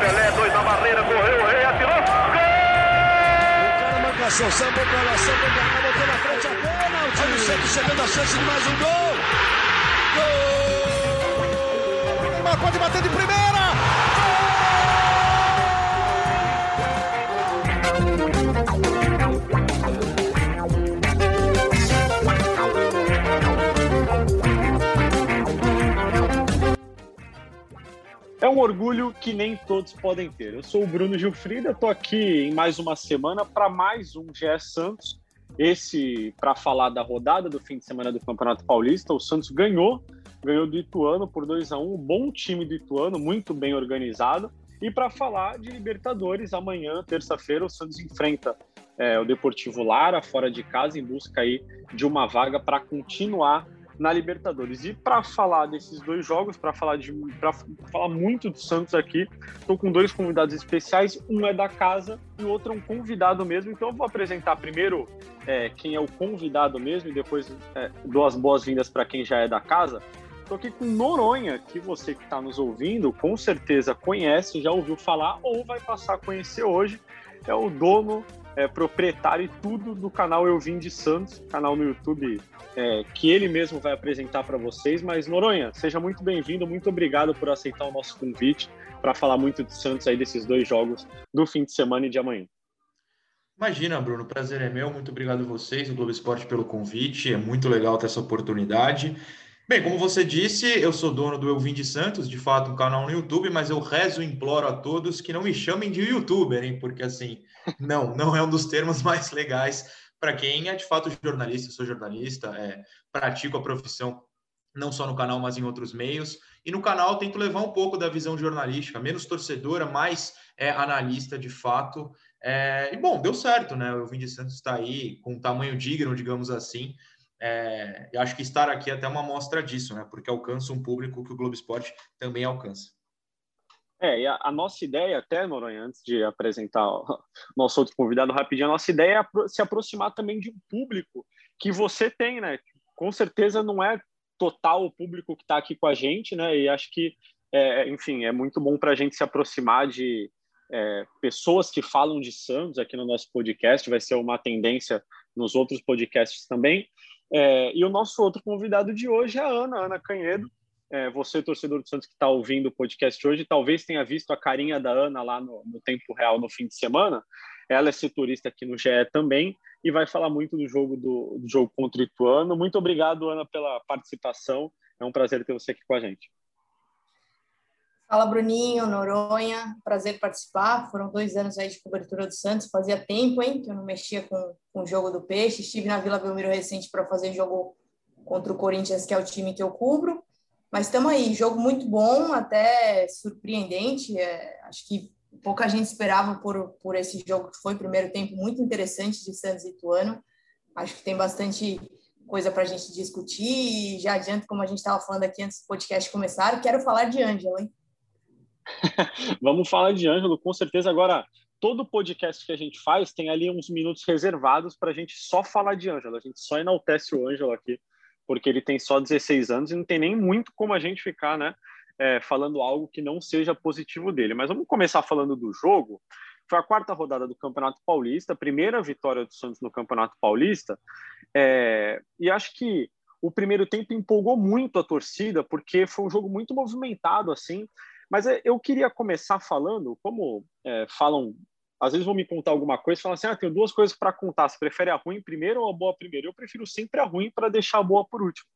Pelé, dois na barreira, correu, o rei atirou. Gol! O cara marcação, sambou pra lá, sambou pra cá, botou na frente a. Olha o Santos chegando a chance de mais um gol. Gol! Neymar pode bater de primeira. Um orgulho que nem todos podem ter. Eu sou o Bruno Gilfrida, estou aqui em mais uma semana para mais um GE Santos. Esse para falar da rodada do fim de semana do Campeonato Paulista. O Santos ganhou, ganhou do Ituano por 2 a 1 um bom time do Ituano, muito bem organizado. E para falar de Libertadores, amanhã, terça-feira, o Santos enfrenta é, o Deportivo Lara, fora de casa, em busca aí de uma vaga para continuar na Libertadores. E para falar desses dois jogos, para falar de para falar muito do Santos aqui, estou com dois convidados especiais. Um é da casa e o outro é um convidado mesmo. Então eu vou apresentar primeiro é, quem é o convidado mesmo e depois é, dou as boas-vindas para quem já é da casa. Estou aqui com Noronha, que você que está nos ouvindo com certeza conhece, já ouviu falar ou vai passar a conhecer hoje. É o dono, é, proprietário e tudo do canal Eu Vim de Santos, canal no YouTube é, que ele mesmo vai apresentar para vocês. Mas, Noronha, seja muito bem-vindo, muito obrigado por aceitar o nosso convite para falar muito de Santos aí desses dois jogos do fim de semana e de amanhã. Imagina, Bruno, prazer é meu. Muito obrigado a vocês, o Globo Esporte, pelo convite. É muito legal ter essa oportunidade. Bem, como você disse, eu sou dono do Eu Vim de Santos, de fato, um canal no YouTube, mas eu rezo e imploro a todos que não me chamem de youtuber, hein? Porque assim, não, não é um dos termos mais legais para quem é de fato jornalista. Sou jornalista, é, pratico a profissão não só no canal, mas em outros meios. E no canal tento levar um pouco da visão jornalística, menos torcedora, mais é, analista de fato. É, e bom, deu certo, né? O Eu Vim de Santos está aí com um tamanho digno, digamos assim. É, eu acho que estar aqui é até uma mostra disso, né? Porque alcança um público que o Globo Esporte também alcança. É, e a, a, nossa ideia, até, Noronha, antes de apresentar o nosso outro convidado rapidinho, a nossa ideia é se aproximar também de um público que você tem, né? Com certeza não é total o público que está aqui com a gente, né? E acho que, é, enfim, é muito bom para a gente se aproximar de é, pessoas que falam de Santos aqui no nosso podcast, vai ser uma tendência nos outros podcasts também. É, e o nosso outro convidado de hoje é a Ana, Ana Canhedo. É, você, torcedor do Santos que está ouvindo o podcast hoje, talvez tenha visto a carinha da Ana lá no, no, tempo real no fim de semana. Ela é setorista aqui no GE também e vai falar muito do jogo do, do jogo contra o Ituano. Muito obrigado, Ana, pela participação. É um prazer ter você aqui com a gente. Fala, Bruninho, Noronha, prazer participar. Foram dois anos aí de cobertura do Santos. Fazia tempo, hein, que eu não mexia com, com o jogo do Peixe. Estive na Vila Belmiro recente para fazer jogo contra o Corinthians, que é o time que eu cubro. Mas estamos aí, jogo muito bom, até surpreendente. É, acho que pouca gente esperava por, por esse jogo que foi primeiro tempo muito interessante de Santos e Ituano. Acho que tem bastante coisa para a gente discutir. E já adianto, como a gente estava falando aqui antes do podcast começar, quero falar de Ângelo, hein? Vamos falar de Ângelo, com certeza. Agora, todo podcast que a gente faz tem ali uns minutos reservados para a gente só falar de Ângelo. A gente só enaltece o Ângelo aqui, porque ele tem só 16 anos e não tem nem muito como a gente ficar, né? É, falando algo que não seja positivo dele. Mas vamos começar falando do jogo. Foi a quarta rodada do Campeonato Paulista, primeira vitória do Santos no Campeonato Paulista. É, e acho que o primeiro tempo empolgou muito a torcida, porque foi um jogo muito movimentado, assim. Mas é, eu queria começar falando, como é, falam, às vezes vão me contar alguma coisa e falam assim: ah, tenho duas coisas para contar. Você prefere a ruim primeiro ou a boa primeiro? Eu prefiro sempre a ruim para deixar a boa por último.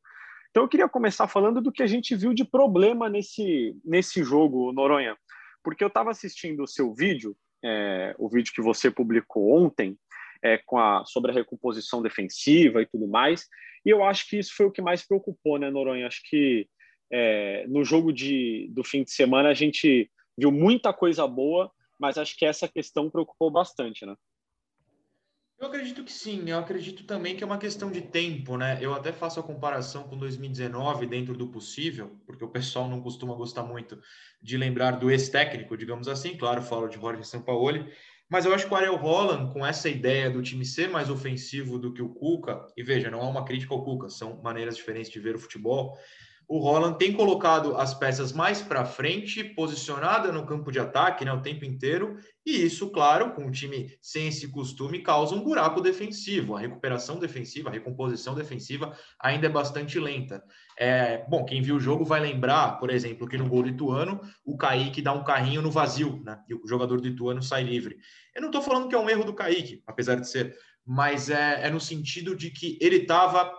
Então eu queria começar falando do que a gente viu de problema nesse, nesse jogo, Noronha. Porque eu estava assistindo o seu vídeo, é, o vídeo que você publicou ontem, é, com a, sobre a recomposição defensiva e tudo mais, e eu acho que isso foi o que mais preocupou, né, Noronha? Acho que é, no jogo de, do fim de semana a gente viu muita coisa boa, mas acho que essa questão preocupou bastante, né? Eu acredito que sim, eu acredito também que é uma questão de tempo, né? Eu até faço a comparação com 2019 dentro do possível, porque o pessoal não costuma gostar muito de lembrar do ex-técnico, digamos assim, claro, falo de Jorge Sampaoli, Mas eu acho que o Ariel Holland, com essa ideia do time ser mais ofensivo do que o Cuca, e veja, não é uma crítica ao Cuca, são maneiras diferentes de ver o futebol o Roland tem colocado as peças mais para frente, posicionada no campo de ataque né, o tempo inteiro, e isso, claro, com o time sem esse costume, causa um buraco defensivo. A recuperação defensiva, a recomposição defensiva ainda é bastante lenta. É, bom, quem viu o jogo vai lembrar, por exemplo, que no gol do Ituano, o Kaique dá um carrinho no vazio, né, e o jogador do Ituano sai livre. Eu não estou falando que é um erro do Kaique, apesar de ser, mas é, é no sentido de que ele estava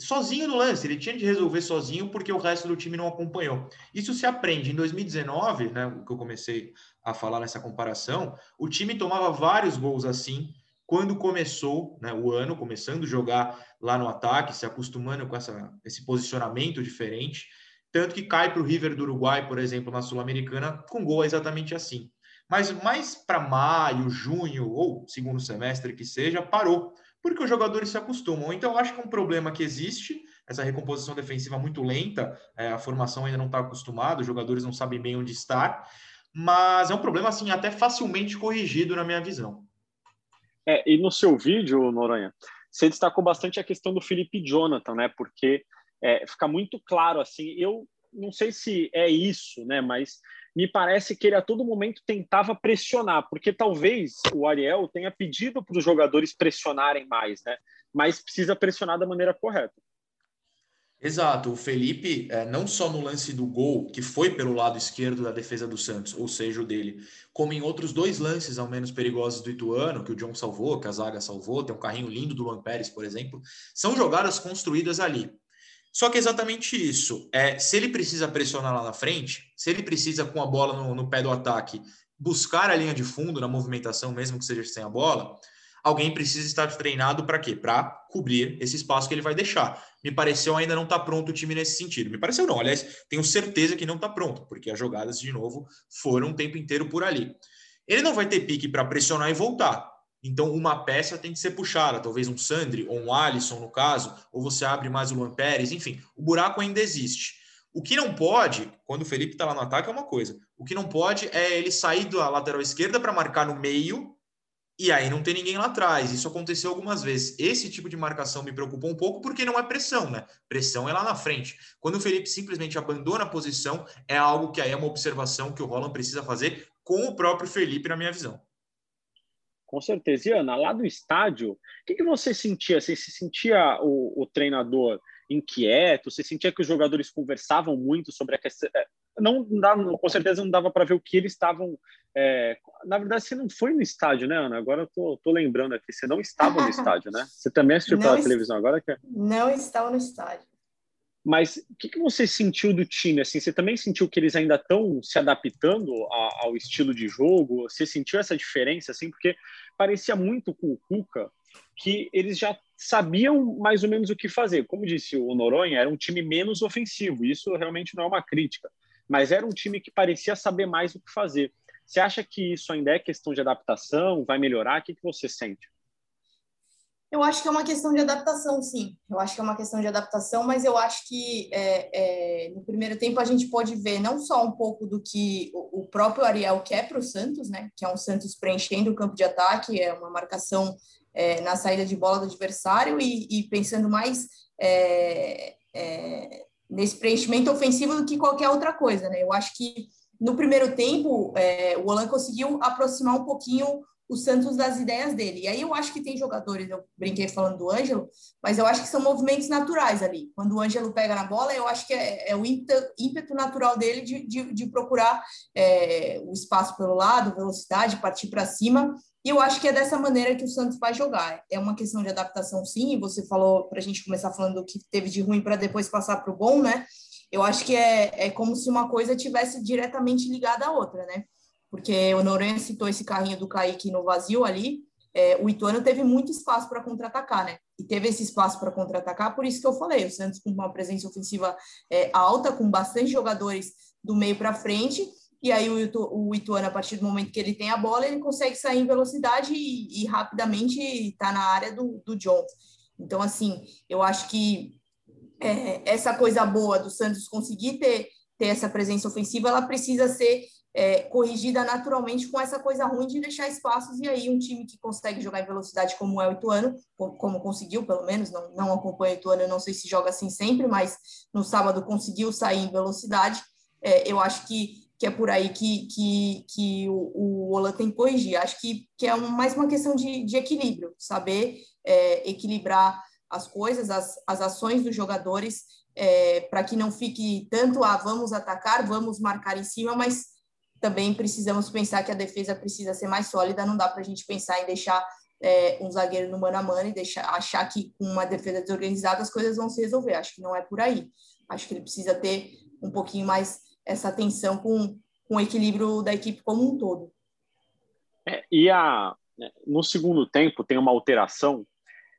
sozinho no lance, ele tinha de resolver sozinho porque o resto do time não acompanhou. Isso se aprende. Em 2019, né, que eu comecei a falar nessa comparação, o time tomava vários gols assim quando começou né, o ano, começando a jogar lá no ataque, se acostumando com essa, esse posicionamento diferente. Tanto que cai para o River do Uruguai, por exemplo, na Sul-Americana, com gol exatamente assim. Mas mais para maio, junho ou segundo semestre que seja, parou porque os jogadores se acostumam. Então, eu acho que é um problema que existe, essa recomposição defensiva muito lenta, é, a formação ainda não está acostumada, os jogadores não sabem bem onde estar, mas é um problema, assim, até facilmente corrigido na minha visão. É, e no seu vídeo, Noronha, você destacou bastante a questão do Felipe Jonathan, né? Porque é, fica muito claro, assim, eu não sei se é isso, né? Mas me parece que ele a todo momento tentava pressionar, porque talvez o Ariel tenha pedido para os jogadores pressionarem mais, né? Mas precisa pressionar da maneira correta. Exato, o Felipe, é, não só no lance do gol, que foi pelo lado esquerdo da defesa do Santos, ou seja, o dele, como em outros dois lances, ao menos perigosos do Ituano, que o John salvou, que a zaga salvou, tem um carrinho lindo do Luan Pérez, por exemplo, são jogadas construídas ali. Só que é exatamente isso. É, se ele precisa pressionar lá na frente, se ele precisa com a bola no, no pé do ataque buscar a linha de fundo na movimentação, mesmo que seja sem a bola, alguém precisa estar treinado para quê? Para cobrir esse espaço que ele vai deixar. Me pareceu ainda não está pronto o time nesse sentido. Me pareceu não, aliás, tenho certeza que não está pronto, porque as jogadas de novo foram o tempo inteiro por ali. Ele não vai ter pique para pressionar e voltar. Então, uma peça tem que ser puxada, talvez um Sandri ou um Alisson, no caso, ou você abre mais o Luan Pérez, enfim, o buraco ainda existe. O que não pode, quando o Felipe está lá no ataque, é uma coisa. O que não pode é ele sair da lateral esquerda para marcar no meio e aí não tem ninguém lá atrás. Isso aconteceu algumas vezes. Esse tipo de marcação me preocupou um pouco porque não é pressão, né? Pressão é lá na frente. Quando o Felipe simplesmente abandona a posição, é algo que aí é uma observação que o Roland precisa fazer com o próprio Felipe, na minha visão. Com certeza. E Ana, lá do estádio, o que, que você sentia? Você se sentia o, o, treinador inquieto? Você sentia que os jogadores conversavam muito sobre a questão? É, não, não com certeza não dava para ver o que eles estavam. É... Na verdade, você não foi no estádio, né, Ana? Agora eu tô, tô lembrando aqui. Você não estava no estádio, né? Você também assistiu pela televisão agora? Que... É não estava no estádio. Mas o que, que, você sentiu do time? Assim, você também sentiu que eles ainda estão se adaptando a, ao estilo de jogo? Você sentiu essa diferença? Assim, porque parecia muito com o Cuca que eles já sabiam mais ou menos o que fazer. Como disse o Noronha, era um time menos ofensivo. Isso realmente não é uma crítica, mas era um time que parecia saber mais o que fazer. Você acha que isso ainda é questão de adaptação? Vai melhorar? O que, que você sente? Eu acho que é uma questão de adaptação, sim. Eu acho que é uma questão de adaptação, mas eu acho que é, é, no primeiro tempo a gente pode ver não só um pouco do que o, o próprio Ariel quer para o Santos, né? Que é um Santos preenchendo o campo de ataque, é uma marcação é, na saída de bola do adversário e, e pensando mais é, é, nesse preenchimento ofensivo do que qualquer outra coisa, né? Eu acho que no primeiro tempo é, o Olan conseguiu aproximar um pouquinho o Santos das ideias dele. E aí eu acho que tem jogadores, eu brinquei falando do Ângelo, mas eu acho que são movimentos naturais ali. Quando o Ângelo pega na bola, eu acho que é, é o ímpeto natural dele de, de, de procurar é, o espaço pelo lado, velocidade, partir para cima. E eu acho que é dessa maneira que o Santos vai jogar. É uma questão de adaptação, sim. Você falou, para a gente começar falando do que teve de ruim para depois passar para o bom, né? Eu acho que é, é como se uma coisa tivesse diretamente ligada à outra, né? Porque o Noronha citou esse carrinho do Kaique no vazio ali, é, o Ituano teve muito espaço para contra-atacar, né? E teve esse espaço para contra-atacar, por isso que eu falei, o Santos com uma presença ofensiva é, alta, com bastante jogadores do meio para frente, e aí o, Itu, o Ituano, a partir do momento que ele tem a bola, ele consegue sair em velocidade e, e rapidamente está na área do, do John. Então, assim, eu acho que é, essa coisa boa do Santos conseguir ter ter essa presença ofensiva, ela precisa ser é, corrigida naturalmente com essa coisa ruim de deixar espaços, e aí um time que consegue jogar em velocidade como é o Ituano, como conseguiu, pelo menos, não, não acompanha o Ituano, não sei se joga assim sempre, mas no sábado conseguiu sair em velocidade, é, eu acho que, que é por aí que, que, que o, o Ola tem que corrigir. Acho que, que é um, mais uma questão de, de equilíbrio, saber é, equilibrar as coisas, as, as ações dos jogadores, é, para que não fique tanto a ah, vamos atacar, vamos marcar em cima, mas também precisamos pensar que a defesa precisa ser mais sólida, não dá para a gente pensar em deixar é, um zagueiro no mano a mano e deixar, achar que com uma defesa desorganizada as coisas vão se resolver. Acho que não é por aí. Acho que ele precisa ter um pouquinho mais essa atenção com, com o equilíbrio da equipe como um todo. É, e a, né, no segundo tempo tem uma alteração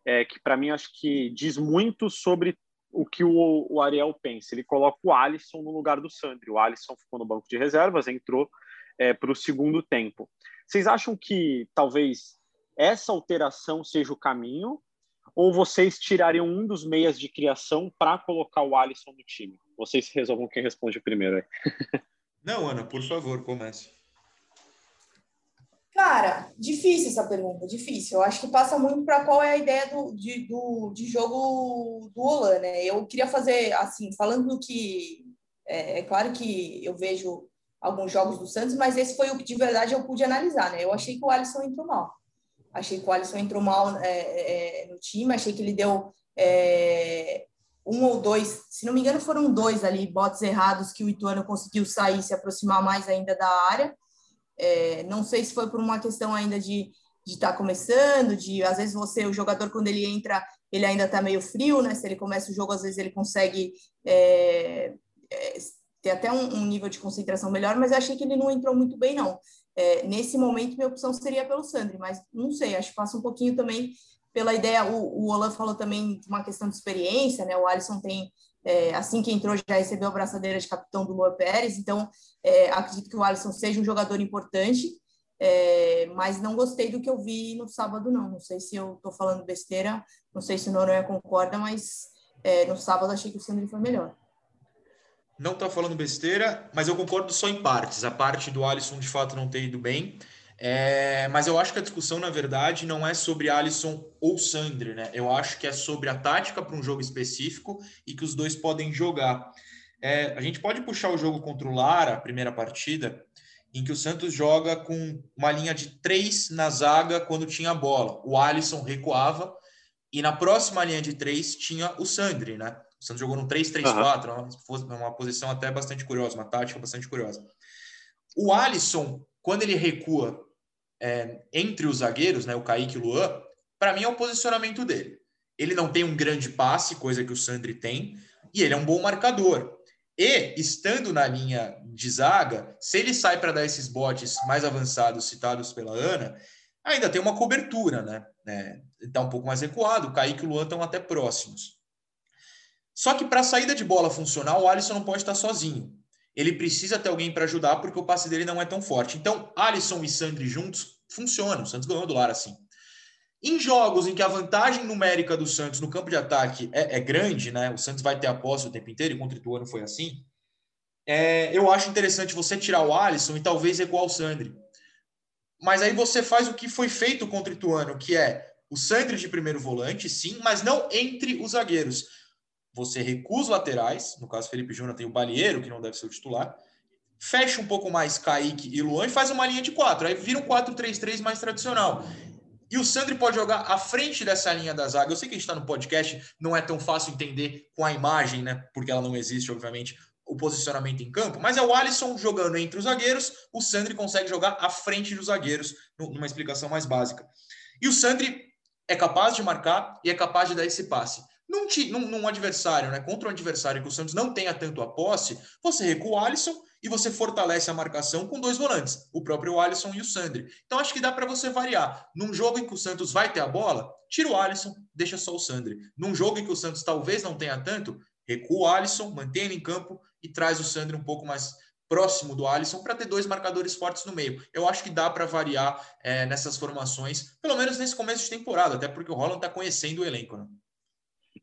é, que para mim acho que diz muito sobre o que o, o, Ariel pensa. Ele coloca o Alisson no lugar do Sandri. O Alisson ficou no banco de reservas, entrou é, para o segundo tempo. Vocês acham que talvez essa alteração seja o caminho? Ou vocês tirariam um dos meias de criação para colocar o Alisson no time? Vocês resolvam quem responde primeiro aí. Não, Ana, por favor, comece. Cara, difícil essa pergunta, difícil. Eu acho que passa muito para qual é a ideia do, de, do, de jogo do Olan, né? Eu queria fazer, assim, falando que é, é, claro que eu vejo alguns jogos do Santos, mas esse foi o que de verdade eu pude analisar, né? Eu achei que o Alisson entrou mal. Achei que o Alisson entrou mal é, é, no time, achei que ele deu é, um ou dois, se não me engano, foram dois ali, botes errados que o Ituano conseguiu sair, se aproximar mais ainda da área. É, não sei se foi por uma questão ainda de estar tá começando, de às vezes você, o jogador, quando ele entra, ele ainda está meio frio, né? Se ele começa o jogo, às vezes ele consegue é, é, ter até um, um, nível de concentração melhor, mas achei que ele não entrou muito bem, não. É, nesse momento, minha opção seria pelo Sandri, mas não sei, acho que passa um pouquinho também pela ideia. O, o Olaf falou também de uma questão de experiência, né? O Alisson tem é, assim que entrou, já recebeu a braçadeira de capitão do Lua Pérez, então é, acredito que o Alisson seja um jogador importante, é, mas não gostei do que eu vi no sábado, não. Não sei se eu estou falando besteira, não sei se o Noronha concorda, mas é, no sábado achei que o Sandri foi melhor. Não está falando besteira, mas eu concordo só em partes. A parte do Alisson, de fato, não ter ido bem. É, mas eu acho que a discussão, na verdade, não é sobre Alisson ou Sandri, né? Eu acho que é sobre a tática para um jogo específico e que os dois podem jogar. É, a gente pode puxar o jogo contra o Lara, a primeira partida, em que o Santos joga com uma linha de três na zaga quando tinha a bola. O Alisson recuava e na próxima linha de três tinha o Sandri, né? O Santos jogou no 3-3-4, uhum. uma posição até bastante curiosa, uma tática bastante curiosa. O Alisson, quando ele recua é, entre os zagueiros, né, o Kaique e o Luan, para mim é o posicionamento dele. Ele não tem um grande passe, coisa que o Sandri tem, e ele é um bom marcador. E, estando na linha de zaga, se ele sai para dar esses botes mais avançados citados pela Ana, ainda tem uma cobertura, né? É, um pouco mais recuado, o Kaique e o Luan estão até próximos. Só que para a saída de bola funcional, o Alisson não pode estar sozinho ele precisa ter alguém para ajudar porque o passe dele não é tão forte. Então, Alisson e Sandri juntos funcionam. O Santos ganhou do Lar assim. Em jogos em que a vantagem numérica do Santos no campo de ataque é, é grande, né? O Santos vai ter a posse o tempo inteiro, e contra o Ituano foi assim. É, eu acho interessante você tirar o Alisson e talvez recuar o Sandri. Mas aí você faz o que foi feito contra o Ituano, que é o Sandri de primeiro volante, sim, mas não entre os zagueiros você recua os laterais, no caso Felipe Júnior tem o Balieiro, que não deve ser o titular, fecha um pouco mais Kaique e Luan e faz uma linha de quatro, aí vira um 4-3-3 mais tradicional. E o Sandri pode jogar à frente dessa linha da zaga. Eu sei que a gente está no podcast, não é tão fácil entender com a imagem, né? Porque ela não existe, obviamente, o posicionamento em campo, mas é o Alisson jogando entre os zagueiros, o Sandri consegue jogar à frente dos zagueiros, numa explicação mais básica. E o Sandri é capaz de marcar e é capaz de dar esse passe. Num, num, num, adversário, né, contra um adversário que o Santos não tenha tanto a posse, você recua o Alisson e você fortalece a marcação com dois volantes, o próprio Alisson e o Sandri. Então acho que dá para você variar. Num jogo em que o Santos vai ter a bola, tira o Alisson, deixa só o Sandri. Num jogo em que o Santos talvez não tenha tanto, recua o Alisson, mantém ele em campo e traz o Sandri um pouco mais próximo do Alisson para ter dois marcadores fortes no meio. Eu acho que dá para variar é, nessas formações, pelo menos nesse começo de temporada, até porque o Roland está conhecendo o elenco. Né?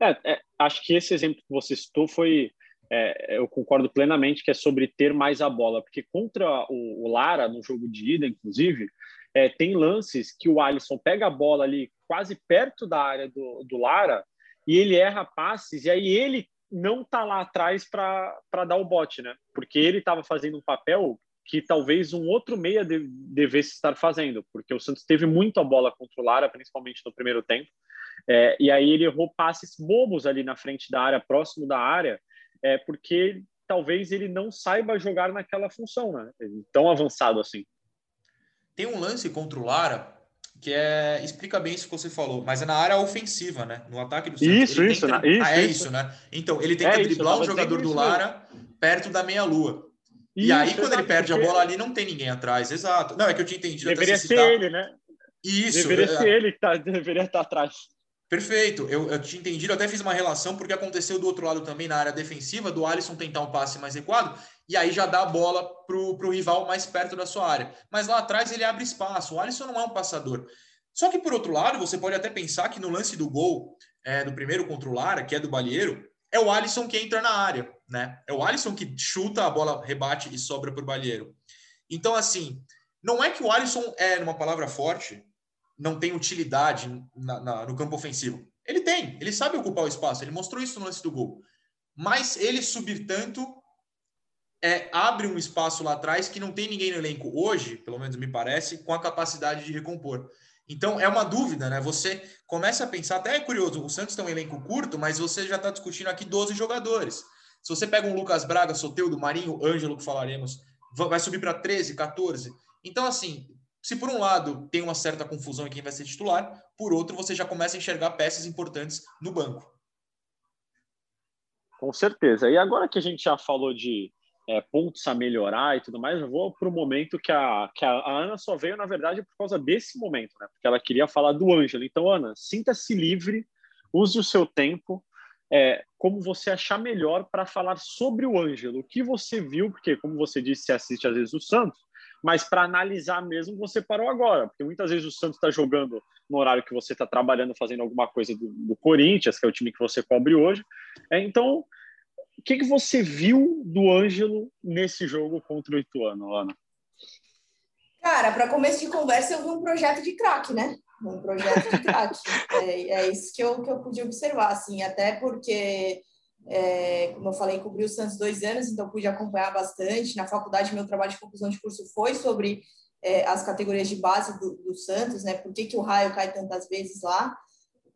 É, é, acho que esse exemplo que você citou foi é, eu concordo plenamente que é sobre ter mais a bola, porque contra o, o Lara, no jogo de ida, inclusive, é, tem lances que o Alisson pega a bola ali quase perto da área do, do Lara e ele erra passes, e aí ele não tá lá atrás para dar o bote, né? Porque ele estava fazendo um papel que talvez um outro meia de, devesse estar fazendo, porque o Santos teve muito a bola contra o Lara, principalmente no primeiro tempo, é, e aí ele errou passes bobos ali na frente da área, próximo da área, é, porque talvez ele não saiba jogar naquela função, né? Tão avançado assim. Tem um lance contra o Lara que é explica bem isso que você falou, mas é na área ofensiva, né? No ataque do Santos. Isso, isso, tenta... isso, ah, é isso, isso, né? Então, ele tenta é driblar o jogador do Lara perto da meia-lua. E aí, quando ele perde porque... a bola ali, não tem ninguém atrás. Exato. Não, é que eu tinha entendido. Deveria ser ele, né? Isso. Deveria é... ser ele que tá, deveria estar atrás. Perfeito, eu, eu tinha entendido, até fiz uma relação, porque aconteceu do outro lado também na área defensiva, do Alisson tentar um passe mais recuado, e aí já dá a bola para o rival mais perto da sua área. Mas lá atrás ele abre espaço. O Alisson não é um passador. Só que, por outro lado, você pode até pensar que no lance do gol é, do primeiro contra o Lara, que é do Balieiro, é o Alisson que entra na área, né? É o Alisson que chuta, a bola rebate e sobra para o Balieiro. Então, assim, não é que o Alisson é, numa palavra forte, não tem utilidade na, na, no campo ofensivo. Ele tem, ele sabe ocupar o espaço, ele mostrou isso no lance do gol. Mas ele subir tanto é, abre um espaço lá atrás que não tem ninguém no elenco hoje, pelo menos me parece, com a capacidade de recompor. Então é uma dúvida, né? Você começa a pensar, até é curioso, o Santos tem um elenco curto, mas você já está discutindo aqui 12 jogadores. Se você pega um Lucas Braga, Soteudo, Marinho, Ângelo, que falaremos, vai subir para 13, 14. Então, assim, se por um lado tem uma certa confusão em quem vai ser titular, por outro você já começa a enxergar peças importantes no banco. Com certeza. E agora que a gente já falou de é, pontos a melhorar e tudo mais, eu vou para o momento que, a, que a, a, Ana só veio, na verdade, por causa desse momento, né? Porque ela queria falar do Ângelo. Então, Ana, sinta-se livre, use o seu tempo, é, como você achar melhor para falar sobre o Ângelo. O que você viu, porque, como você disse, você assiste às vezes o Santos, mas para analisar mesmo, você parou agora, porque muitas vezes o Santos está jogando no horário que você está trabalhando, fazendo alguma coisa do, do, Corinthians, que é o time que você cobre hoje. É, então, o que, que você viu do Ângelo nesse jogo contra o Ituano, Ana? Cara, para começo de conversa, eu vi um projeto de craque, né? Um projeto de craque. é, é, isso que eu, que eu pude observar, assim, até porque, é, como eu falei, cobri o Santos dois anos, então pude acompanhar bastante. Na faculdade, meu trabalho de conclusão de curso foi sobre é, as categorias de base do, do, Santos, né? Por que, que o raio cai tantas vezes lá?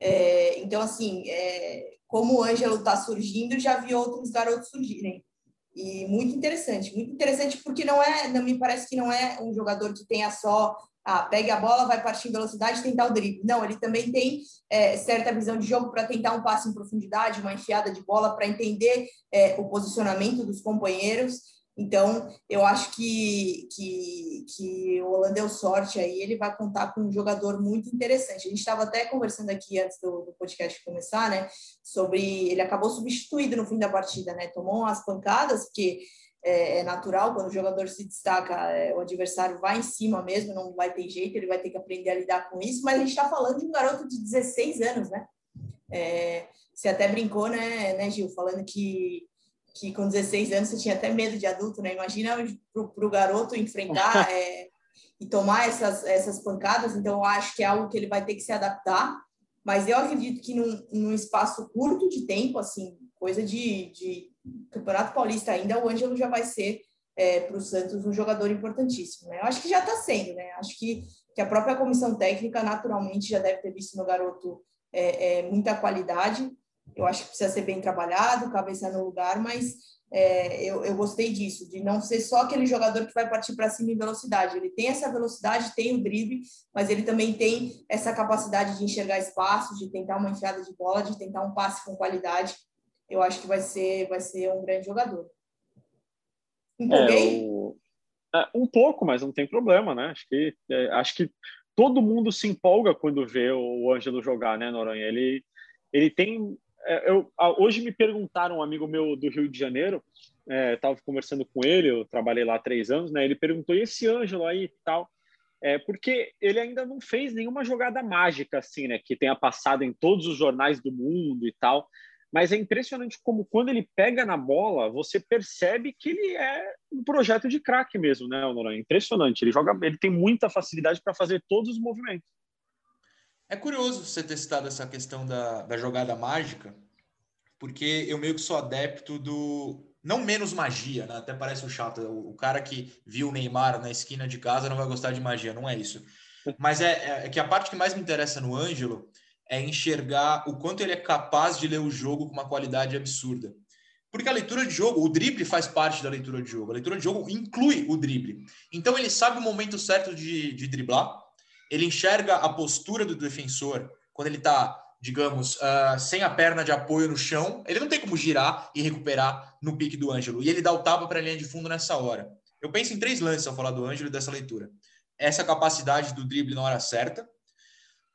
É, então, assim, é, como o Ângelo está surgindo, já vi outros garotos surgirem. E muito interessante, muito interessante porque não é, não me parece que não é um jogador que tenha só ah, pegue a bola, vai partir em velocidade tentar o drible. Não, ele também tem é, certa visão de jogo para tentar um passe em profundidade, uma enfiada de bola para entender é, o posicionamento dos companheiros então, eu acho que, que, que o Holanda deu sorte aí, ele vai contar com um jogador muito interessante. A gente estava até conversando aqui antes do, do, podcast começar, né, sobre ele acabou substituído no fim da partida, né, tomou umas pancadas, porque é, é natural, quando o jogador se destaca, é, o adversário vai em cima mesmo, não vai ter jeito, ele vai ter que aprender a lidar com isso, mas a gente está falando de um garoto de 16 anos, né, é, você até brincou, né, né, Gil, falando que que com 16 anos você tinha até medo de adulto, né? Imagina para o garoto enfrentar é, e tomar essas, essas pancadas. Então, eu acho que é algo que ele vai ter que se adaptar. Mas eu acredito que num, num espaço curto de tempo, assim, coisa de, de Campeonato Paulista ainda, o Ângelo já vai ser é, para o Santos um jogador importantíssimo. Né? Eu acho que já está sendo, né? Acho que, que a própria comissão técnica naturalmente já deve ter visto no garoto é, é, muita qualidade eu acho que precisa ser bem trabalhado, cabeça no lugar, mas é, eu, eu gostei disso, de não ser só aquele jogador que vai partir para cima em velocidade. Ele tem essa velocidade, tem o drible, mas ele também tem essa capacidade de enxergar espaços, de tentar uma enfiada de bola, de tentar um passe com qualidade. Eu acho que vai ser, vai ser um grande jogador. Empolguei? É, o... é, um pouco, mas não tem problema, né? Acho que, é, acho que todo mundo se empolga quando vê o Ângelo jogar, né, Noronha? Ele, ele tem é, eu, hoje me perguntaram um amigo meu do Rio de Janeiro, estava é, conversando com ele, eu trabalhei lá há três anos, né? Ele perguntou e esse Ângelo aí e tal, é, porque ele ainda não fez nenhuma jogada mágica assim, né? Que tenha passado em todos os jornais do mundo e tal. Mas é impressionante como quando ele pega na bola, você percebe que ele é um projeto de craque mesmo, né, Noronha? Impressionante. Ele joga, ele tem muita facilidade para fazer todos os movimentos. É curioso você ter citado essa questão da, da jogada mágica, porque eu meio que sou adepto do não menos magia, né? Até parece o chato. O, o, cara que viu o Neymar na esquina de casa não vai gostar de magia, não é isso. Mas é, é, é que a parte que mais me interessa no Ângelo é enxergar o quanto ele é capaz de ler o jogo com uma qualidade absurda. Porque a leitura de jogo, o drible faz parte da leitura de jogo. A leitura de jogo inclui o drible. Então ele sabe o momento certo de, de driblar, ele enxerga a postura do defensor quando ele está digamos, uh, sem a perna de apoio no chão, ele não tem como girar e recuperar no pique do Ângelo. E ele dá o tapa para a linha de fundo nessa hora. Eu penso em três lances ao falar do Ângelo e dessa leitura. Essa capacidade do drible na hora certa.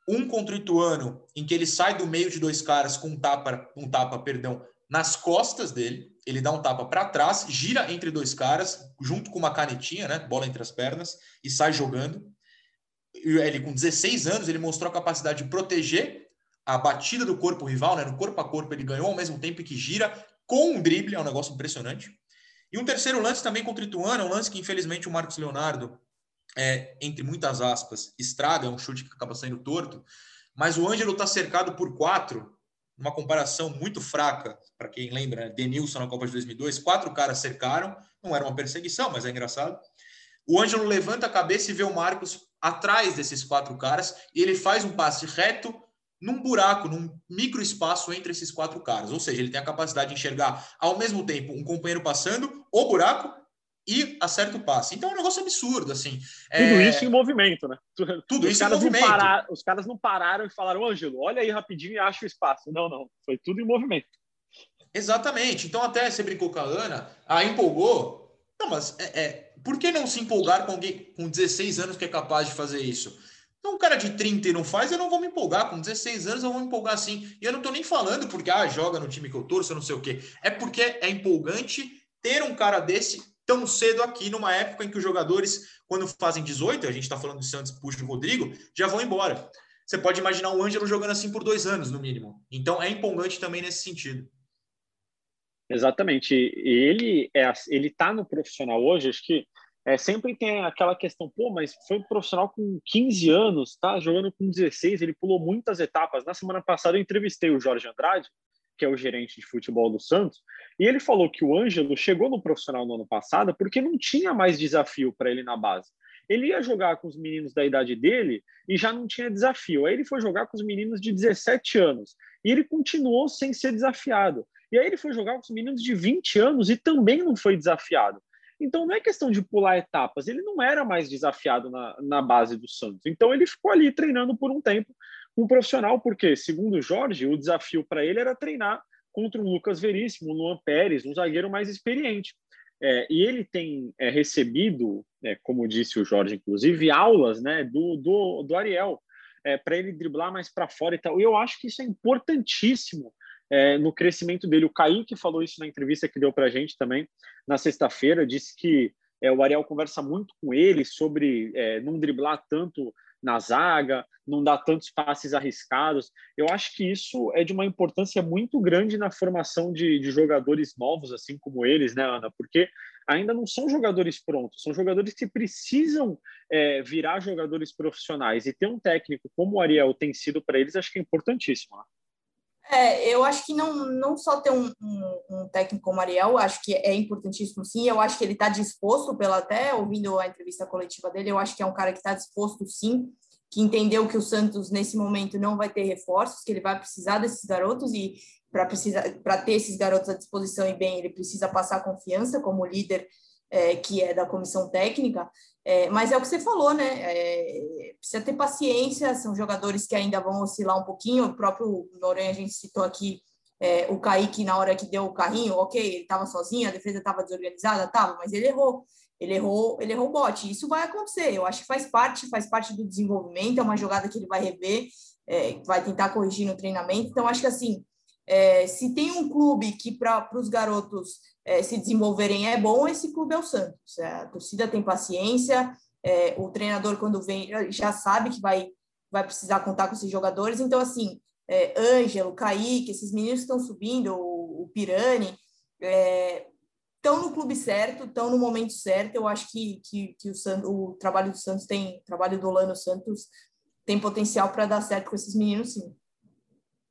Um contra o Ituano, em que ele sai do meio de dois caras com um tapa, um tapa perdão, nas costas dele. Ele dá um tapa para trás, gira entre dois caras, junto com uma canetinha, né? Bola entre as pernas, e sai jogando. Ele, com 16 anos, ele mostrou a capacidade de proteger a batida do corpo rival, né? No corpo a corpo, ele ganhou ao mesmo tempo que gira com um drible, é um negócio impressionante. E um terceiro lance também contra o Ituano, é um lance que infelizmente o Marcos Leonardo, é, entre muitas aspas, estraga, é um chute que acaba saindo torto, mas o Ângelo está cercado por quatro, uma comparação muito fraca, para quem lembra, né? Denilson na Copa de 2002, quatro caras cercaram, não era uma perseguição, mas é engraçado. O Ângelo levanta a cabeça e vê o Marcos atrás desses quatro caras, e ele faz um passe reto num buraco, num micro espaço entre esses quatro caras. Ou seja, ele tem a capacidade de enxergar ao mesmo tempo um companheiro passando, o buraco e acerta o passe. Então é um negócio absurdo, assim. Tudo é... isso em movimento, né? Tudo os isso em movimento. Os caras não pararam e falaram, Ângelo, olha aí rapidinho e acha o espaço. Não, não. Foi tudo em movimento. Exatamente. Então até você brincou com a Ana, a empolgou. Não, mas é, é, por que não se empolgar com alguém com 16 anos que é capaz de fazer isso? Então, um cara de 30 e não faz, eu não vou me empolgar. Com 16 anos, eu vou me empolgar sim. E eu não tô nem falando porque, ah, joga no time que eu torço, não sei o quê. É porque é empolgante ter um cara desse tão cedo aqui, numa época em que os jogadores, quando fazem 18, a gente está falando do Santos, Puxa o Rodrigo, já vão embora. Você pode imaginar o Ângelo jogando assim por dois anos, no mínimo. Então, é empolgante também nesse sentido. Exatamente. Ele é, ele tá no profissional hoje, acho que é, sempre tem aquela questão, pô, mas foi um profissional com 15 anos, tá jogando com 16, ele pulou muitas etapas. Na semana passada eu entrevistei o Jorge Andrade, que é o gerente de futebol do Santos, e ele falou que o Ângelo chegou no profissional no ano passado porque não tinha mais desafio para ele na base. Ele ia jogar com os meninos da idade dele e já não tinha desafio. Aí ele foi jogar com os meninos de 17 anos e ele continuou sem ser desafiado. E aí ele foi jogar com os meninos de 20 anos e também não foi desafiado. Então não é questão de pular etapas, ele não era mais desafiado na, na base do Santos. Então ele ficou ali treinando por um tempo um profissional, porque, segundo Jorge, o desafio para ele era treinar contra o Lucas Veríssimo, o Luan Pérez, um zagueiro mais experiente. É, e ele tem é, recebido, é, como disse o Jorge, inclusive, aulas né, do, do, do Ariel, é, para ele driblar mais para fora e tal. E eu acho que isso é importantíssimo é, no crescimento dele. O Kaique falou isso na entrevista que deu para a gente também na sexta-feira, disse que é, o Ariel conversa muito com ele sobre é, não driblar tanto na zaga, não dar tantos passes arriscados. Eu acho que isso é de uma importância muito grande na formação de, de jogadores novos, assim como eles, né, Ana? Porque ainda não são jogadores prontos, são jogadores que precisam é, virar jogadores profissionais. E ter um técnico como o Ariel tem sido para eles, acho que é importantíssimo. Né? É, eu acho que não, não só ter um, um, um, técnico como Ariel, acho que é importantíssimo sim. Eu acho que ele está disposto, pela até ouvindo a entrevista coletiva dele, eu acho que é um cara que está disposto sim, que entendeu que o Santos nesse momento não vai ter reforços, que ele vai precisar desses garotos e para precisar para ter esses garotos à disposição e bem, ele precisa passar confiança como líder é, que é da comissão técnica. É, mas é o que você falou, né? É, precisa ter paciência, são jogadores que ainda vão oscilar um pouquinho. O próprio Noronha, a gente citou aqui é, o Kaique na hora que deu o carrinho, ok, ele estava sozinho, a defesa estava desorganizada, estava, mas ele errou. Ele errou, ele errou o bote. Isso vai acontecer. Eu acho que faz parte, faz parte do desenvolvimento. É uma jogada que ele vai rever, é, vai tentar corrigir no treinamento. Então, acho que assim, é, se tem um clube que para os garotos é, se desenvolverem é bom, esse clube é o Santos. A torcida tem paciência, é, o treinador, quando vem, já sabe que vai, vai precisar contar com esses jogadores. Então, assim, é, Ângelo, Kaique, esses meninos que estão subindo, o, o Pirani, estão é, no clube certo, estão no momento certo. Eu acho que, que, que o, Santos, o trabalho do Santos tem, o trabalho do Lano Santos tem potencial para dar certo com esses meninos, sim.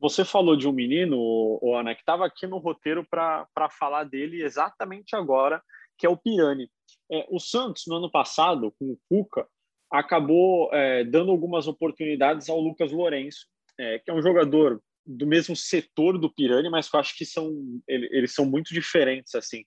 Você falou de um menino, o Ana, que estava aqui no roteiro para falar dele exatamente agora, que é o Pirani. É, o Santos, no ano passado, com o Cuca, acabou é, dando algumas oportunidades ao Lucas Lourenço, é, que é um jogador do mesmo setor do Pirani, mas que eu acho que são, eles são muito diferentes assim.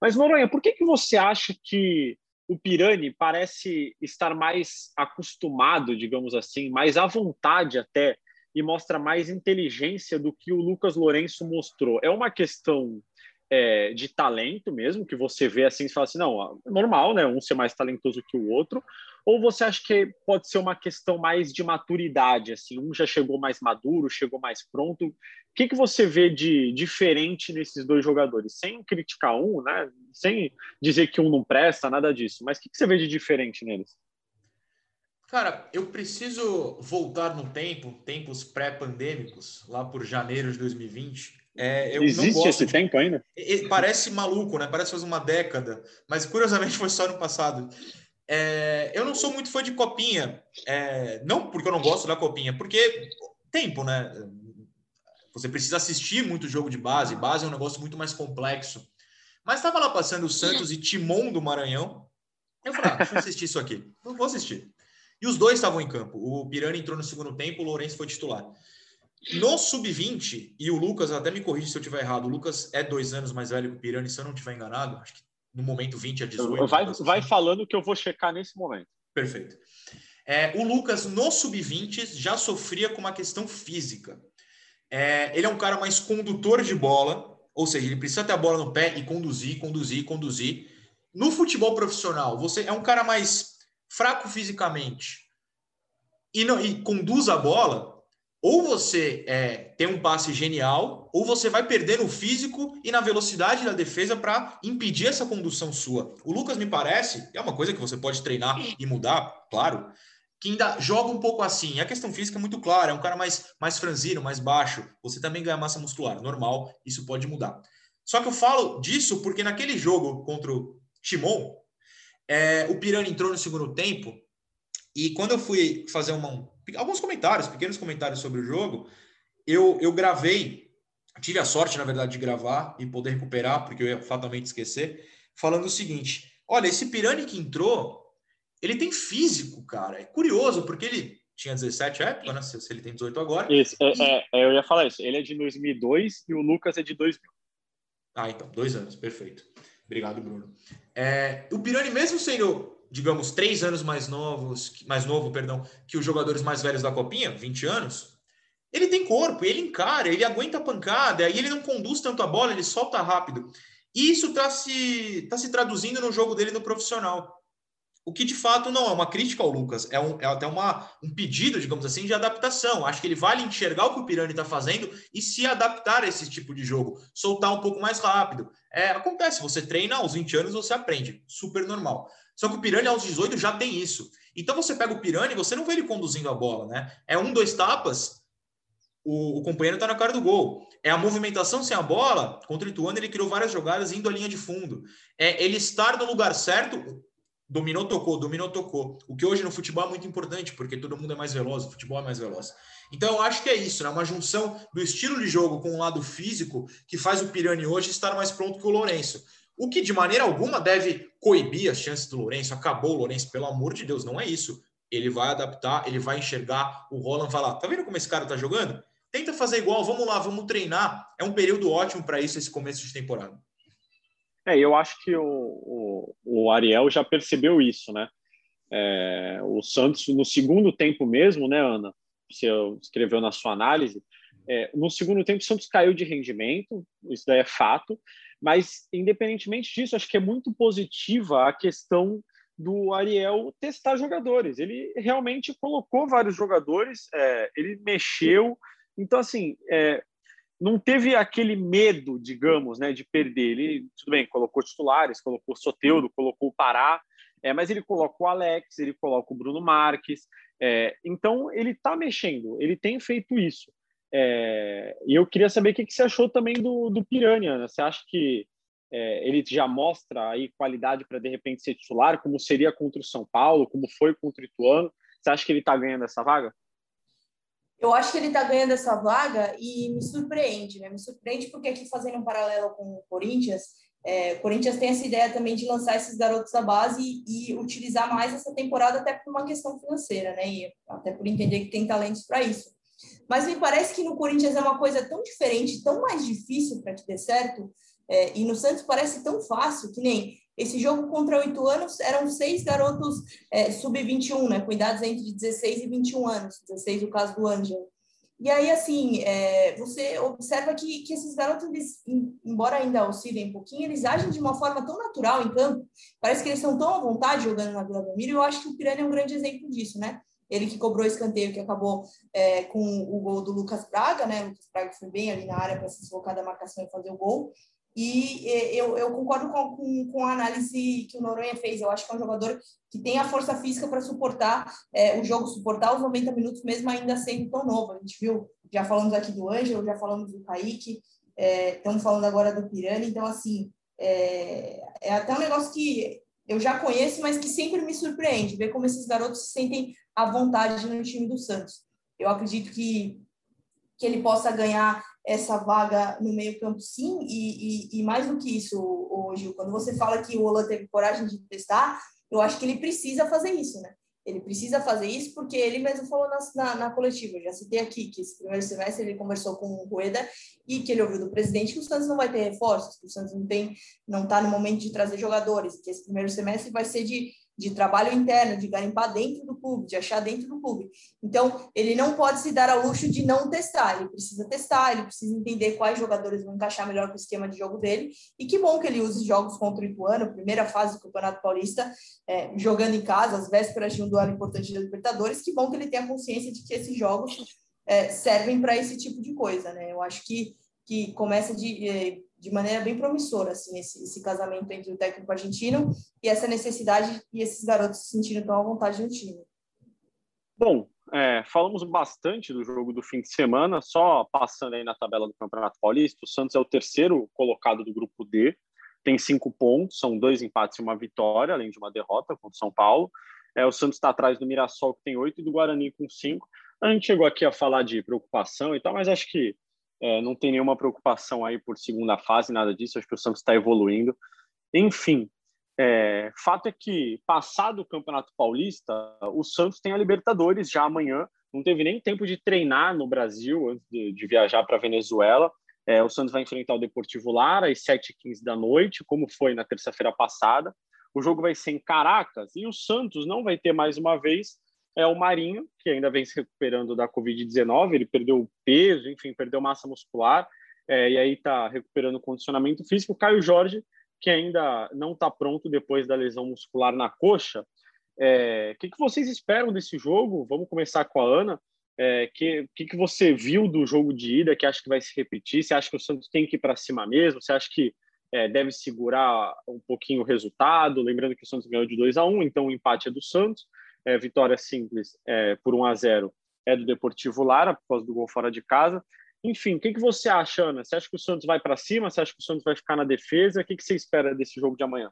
Mas Noronha, por que, que você acha que o Pirani parece estar mais acostumado, digamos assim, mais à vontade até, e mostra mais inteligência do que o Lucas Lourenço mostrou? É uma questão é, de talento mesmo, que você vê assim e fala assim, não, é normal, né? Um ser mais talentoso que o outro. Ou você acha que pode ser uma questão mais de maturidade, assim, um já chegou mais maduro, chegou mais pronto? O que, que você vê de diferente nesses dois jogadores? Sem criticar um, né? Sem dizer que um não presta, nada disso. Mas o que, que você vê de diferente neles? Cara, eu preciso voltar no tempo, tempos pré-pandêmicos, lá por janeiro de 2020, é, Existe esse de... tempo ainda? Parece maluco, né? Parece fazer uma década, mas curiosamente foi só no passado. É, eu não sou muito fã de copinha, é, não porque eu não gosto da copinha, porque tempo, né? Você precisa assistir muito jogo de base, base é um negócio muito mais complexo. Mas estava lá passando o Santos e Timon do Maranhão. Eu falei, ah, deixa eu assistir isso aqui. Não vou assistir. E os dois estavam em campo. O Pirani entrou no segundo tempo, o Lourenço foi titular. No sub-20, e o Lucas, até me corrige se eu estiver errado, o Lucas é dois anos mais velho que o Pirani, se eu não estiver enganado, acho que no momento 20 a 18. Vai, vai falando que eu vou checar nesse momento. Perfeito. É, o Lucas, no sub-20, já sofria com uma questão física. É, ele é um cara mais condutor de bola, ou seja, ele precisa ter a bola no pé e conduzir, conduzir, conduzir. No futebol profissional, você é um cara mais fraco fisicamente e, não, e conduz a bola, ou você é, tem um passe genial, ou você vai perder no físico e na velocidade da defesa para impedir essa condução sua. O Lucas me parece, é uma coisa que você pode treinar e mudar, claro, que ainda joga um pouco assim. A questão física é muito clara, é um cara mais, mais franzino, mais baixo. Você também ganha massa muscular, normal, isso pode mudar. Só que eu falo disso porque naquele jogo contra o Timon, é, o Pirani entrou no segundo tempo e quando eu fui fazer uma, alguns comentários, pequenos comentários sobre o jogo, eu, eu gravei, tive a sorte, na verdade, de gravar e poder recuperar, porque eu ia fatalmente esquecer, falando o seguinte: olha, esse Pirani que entrou, ele tem físico, cara. É curioso, porque ele tinha 17 época, né? Se, ele tem 18 agora. Isso, é, é, é, eu ia falar isso. Ele é de 2002 e o Lucas é de 2000. Ah, então, dois anos, perfeito. Obrigado, Bruno. É, o Pirani, mesmo sendo digamos, três anos mais novos, mais novo, perdão, que os jogadores mais velhos da Copinha, 20 anos, ele tem corpo, ele encara, ele aguenta a pancada, e ele não conduz tanto a bola, ele solta rápido. E isso está se, tá se traduzindo no jogo dele no profissional. O que de fato não é uma crítica ao Lucas, é, um, é até uma, um pedido, digamos assim, de adaptação. Acho que ele vale enxergar o que o Pirani está fazendo e se adaptar a esse tipo de jogo, soltar um pouco mais rápido. É, acontece, você treina aos 20 anos, você aprende, super normal. Só que o Pirani aos 18 já tem isso. Então você pega o Pirani e você não vê ele conduzindo a bola, né? É um, dois tapas, o, o companheiro está na cara do gol. É a movimentação sem a bola. Contra o Ituano, ele criou várias jogadas indo à linha de fundo. É ele estar no lugar certo. Dominou, tocou, dominou, tocou. O que hoje no futebol é muito importante, porque todo mundo é mais veloz, o futebol é mais veloz. Então eu acho que é isso, né? Uma junção do estilo de jogo com o lado físico que faz o Pirani hoje estar mais pronto que o Lourenço. O que de maneira alguma deve coibir as chances do Lourenço. Acabou o Lourenço, pelo amor de Deus, não é isso. Ele vai adaptar, ele vai enxergar. O Roland vai lá, tá vendo como esse cara tá jogando? Tenta fazer igual, vamos lá, vamos treinar. É um período ótimo para isso, esse começo de temporada. É, eu acho que o, o, o Ariel já percebeu isso, né? É, o Santos, no segundo tempo mesmo, né, Ana? Você escreveu na sua análise. É, no segundo tempo, o Santos caiu de rendimento, isso daí é fato. Mas, independentemente disso, acho que é muito positiva a questão do Ariel testar jogadores. Ele realmente colocou vários jogadores, é, ele mexeu. Então, assim, é, não teve aquele medo, digamos, né, de perder. Ele, tudo bem, colocou titulares, colocou Soteudo, colocou o Pará, é, mas ele colocou o Alex, ele coloca o Bruno Marques. É, então, ele está mexendo, ele tem feito isso. É, e eu queria saber o que, que você achou também do, do Piranha. Né? Você acha que é, ele já mostra aí qualidade para de repente ser titular, como seria contra o São Paulo, como foi contra o Ituano? Você acha que ele está ganhando essa vaga? Eu acho que ele está ganhando essa vaga e me surpreende, né? Me surpreende porque aqui fazendo um paralelo com o Corinthians, é, o Corinthians tem essa ideia também de lançar esses garotos da base e, e, utilizar mais essa temporada até por uma questão financeira, né? E até por entender que tem talentos para isso. Mas me parece que no Corinthians é uma coisa tão diferente, tão mais difícil para que dê certo, é, e no Santos parece tão fácil, que nem esse jogo contra oito anos eram seis garotos é, sub-21, né, com idades entre 16 e 21 anos, 16 no caso do Ângelo. E aí, assim, é, você observa que, que esses garotos, eles, embora ainda oscilem um pouquinho, eles agem de uma forma tão natural em campo, parece que eles estão tão à vontade jogando na Vila Belmiro, e eu acho que o Piranha é um grande exemplo disso, né? Ele que cobrou escanteio, que acabou é, com o gol do Lucas Braga, né? O Lucas Braga foi bem ali na área para se deslocar da marcação e fazer o gol. E eu, eu concordo com, com, com, a análise que o Noronha fez. Eu acho que é um jogador que tem a força física para suportar é, o jogo, suportar os 90 minutos, mesmo ainda sendo tão novo. A gente viu, já falamos aqui do Ângelo, já falamos do Kaique, é, estamos falando agora do Pirani. Então, assim, é, é até um negócio que eu já conheço, mas que sempre me surpreende ver como esses garotos se sentem à vontade no time do Santos. Eu acredito que, que ele possa ganhar essa vaga no meio-campo, sim, e, e, e, mais do que isso, hoje, quando você fala que o Olan teve coragem de testar, eu acho que ele precisa fazer isso, né? Ele precisa fazer isso porque ele mesmo falou na, na, na coletiva. Eu já citei aqui que esse primeiro semestre ele conversou com o Rueda e que ele ouviu do presidente que o Santos não vai ter reforços, que o Santos não tem, não está no momento de trazer jogadores, que esse primeiro semestre vai ser de de trabalho interno, de garimpar dentro do clube, de achar dentro do clube. Então, ele não pode se dar ao luxo de não testar, ele precisa testar, ele precisa entender quais jogadores vão encaixar melhor com o esquema de jogo dele. E que bom que ele use jogos contra o Ituano, primeira fase do Campeonato Paulista, é, jogando em casa, às vésperas de um duelo importante da Libertadores. Que bom que ele tenha consciência de que esses jogos é, servem para esse tipo de coisa, né? Eu acho que, que começa de é, de maneira bem promissora, assim, esse, esse casamento entre o técnico argentino e essa necessidade e esses garotos se sentindo tão à vontade no time. Bom, é, falamos bastante do jogo do fim de semana, só passando aí na tabela do Campeonato Paulista, o Santos é o terceiro colocado do grupo D, tem cinco pontos, são dois empates e uma vitória, além de uma derrota contra o São Paulo. É, o Santos está atrás do Mirassol, que tem oito, e do Guarani com cinco. A gente chegou aqui a falar de preocupação e tal, mas acho que é, não tem nenhuma preocupação aí por segunda fase, nada disso. Acho que o Santos está evoluindo. Enfim, é, fato é que, passado o Campeonato Paulista, o Santos tem a Libertadores já amanhã. Não teve nem tempo de treinar no Brasil antes de, de viajar para Venezuela. É, o Santos vai enfrentar o Deportivo Lara às 7h15 da noite, como foi na terça-feira passada. O jogo vai ser em Caracas e o Santos não vai ter mais uma vez é o Marinho, que ainda vem se recuperando da Covid-19, ele perdeu peso, enfim, perdeu massa muscular, é, e aí está recuperando o condicionamento físico. O Caio Jorge, que ainda não está pronto depois da lesão muscular na coxa. O é, que, que vocês esperam desse jogo? Vamos começar com a Ana. O é, que, que, que você viu do jogo de ida que acha que vai se repetir? Você acha que o Santos tem que ir para cima mesmo? Você acha que é, deve segurar um pouquinho o resultado? Lembrando que o Santos ganhou de 2 a 1 então o empate é do Santos é, vitória simples é, por 1 a 0 é do Deportivo Lara, por causa do gol fora de casa. Enfim, o que, que você acha, Ana? Você acha que o Santos vai para cima? Você acha que o Santos vai ficar na defesa? O que, que você espera desse jogo de amanhã?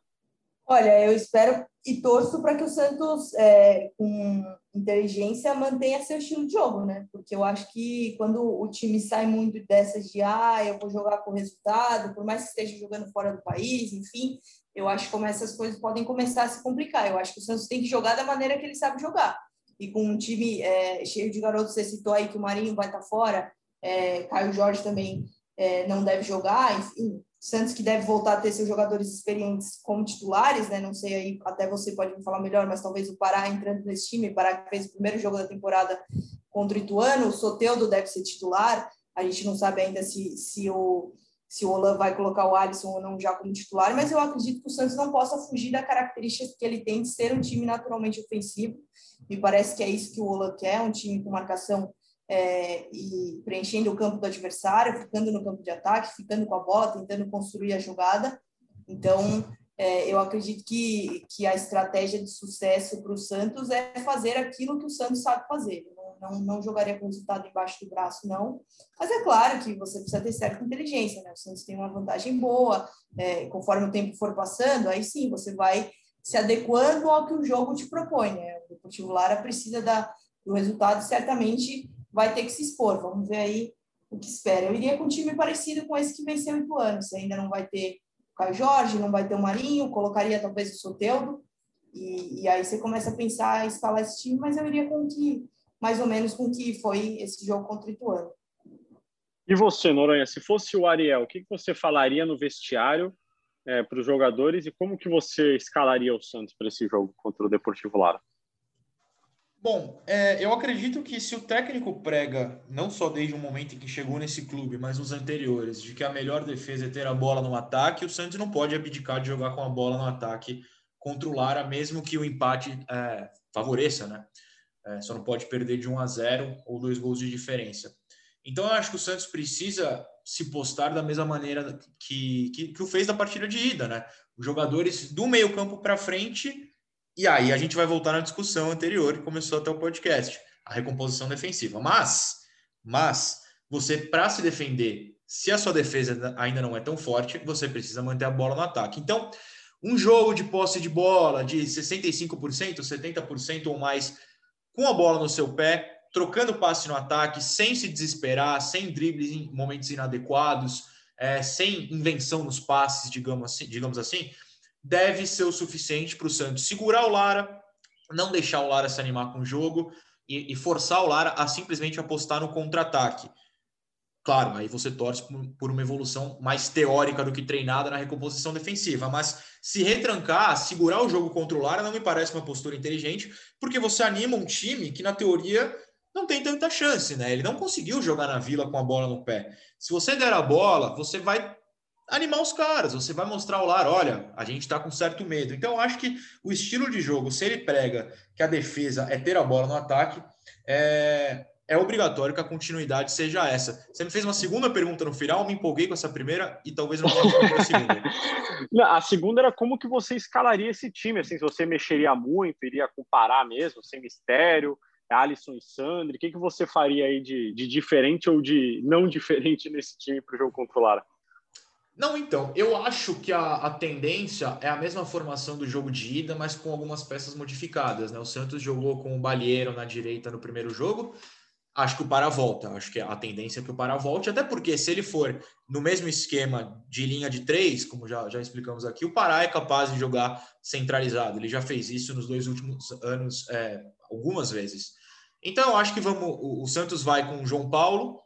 Olha, eu espero e torço para que o Santos, é, com inteligência, mantenha seu estilo de jogo, né? Porque eu acho que quando o time sai muito dessas de ah, eu vou jogar com resultado, por mais que esteja jogando fora do país, enfim, eu acho como essas coisas podem começar a se complicar. Eu acho que o Santos tem que jogar da maneira que ele sabe jogar. E com um time é, cheio de garotos, você citou aí que o Marinho vai estar fora, é, Caio Jorge também é, não deve jogar, enfim, Santos que deve voltar a ter seus jogadores experientes como titulares, né? Não sei aí, até você pode me falar melhor, mas talvez o Pará entrando nesse time, o Pará que fez o primeiro jogo da temporada contra o Ituano, o Soteudo deve ser titular, a gente não sabe ainda se, se o se o Olan vai colocar o Alisson ou não já como titular, mas eu acredito que o Santos não possa fugir da característica que ele tem de ser um time naturalmente ofensivo. Me parece que é isso que o Olan quer, um time com marcação é, e preenchendo o campo do adversário, ficando no campo de ataque, ficando com a bola, tentando construir a jogada. Então, é, eu acredito que, que a estratégia de sucesso para o Santos é fazer aquilo que o Santos sabe fazer. Não, não, não jogaria com o resultado embaixo do braço, não. Mas é claro que você precisa ter certa inteligência, né? O Santos tem uma vantagem boa, é, conforme o tempo for passando, aí sim você vai se adequando ao que o jogo te propõe, né? O Deportivo Lara precisa da, do resultado certamente vai ter que se expor. Vamos ver aí o que espera. Eu iria com um time parecido com esse que venceu em Ituano. Você ainda não vai ter o Caio Jorge, não vai ter o Marinho, colocaria talvez o Soteudo, e, e, aí você começa a pensar em escalar esse time, mas eu iria com que, mais ou menos com que foi esse jogo contra o Ituano. E você, Noronha, se fosse o Ariel, o que você falaria no vestiário é, para os jogadores e como que você escalaria o Santos para esse jogo contra o Deportivo Lara? Bom, é, eu acredito que se o técnico prega, não só desde o momento em que chegou nesse clube, mas nos anteriores, de que a melhor defesa é ter a bola no ataque, o Santos não pode abdicar de jogar com a bola no ataque contra o Lara, mesmo que o empate é, favoreça, né? É, só não pode perder de 1 a 0 ou dois gols de diferença. Então eu acho que o Santos precisa se postar da mesma maneira que, que, que o fez da partida de ida, né? Os jogadores do meio campo para frente e aí a gente vai voltar na discussão anterior que começou até o podcast, a recomposição defensiva. Mas, mas você para se defender, se a sua defesa ainda não é tão forte, você precisa manter a bola no ataque. Então, um jogo de posse de bola de 65%, 70% ou mais com a bola no seu pé, trocando passe no ataque, sem se desesperar, sem dribles em momentos inadequados, é, sem invenção nos passes, digamos assim, digamos assim deve ser o suficiente para o Santos segurar o Lara, não deixar o Lara se animar com o jogo e, e forçar o Lara a simplesmente apostar no contra-ataque. Claro, aí você torce por uma evolução mais teórica do que treinada na recomposição defensiva, mas se retrancar, segurar o jogo Lara não me parece uma postura inteligente, porque você anima um time que na teoria não tem tanta chance, né? Ele não conseguiu jogar na Vila com a bola no pé. Se você der a bola, você vai animar os caras. Você vai mostrar ao lar, olha, a gente está com certo medo. Então, eu acho que o estilo de jogo, se ele prega que a defesa é ter a bola no ataque, é, é obrigatório que a continuidade seja essa. Você me fez uma segunda pergunta no final, me empolguei com essa primeira e talvez não a segunda. a segunda era como que você escalaria esse time, assim, se você mexeria muito, iria comparar mesmo, sem mistério, Alisson e Sandri, o que, que você faria aí de, de diferente ou de não diferente nesse time para o jogo contra o Lara? Não, então, eu acho que a, a, tendência é a mesma formação do jogo de ida, mas com algumas peças modificadas, né? O Santos jogou com o Balieiro na direita no primeiro jogo. Acho que o Pará volta. Acho que a tendência é que o Pará volte, até porque se ele for no mesmo esquema de linha de três, como já, já explicamos aqui, o Pará é capaz de jogar centralizado. Ele já fez isso nos dois últimos anos, é, algumas vezes. Então, acho que vamos. O, Santos vai com o João Paulo,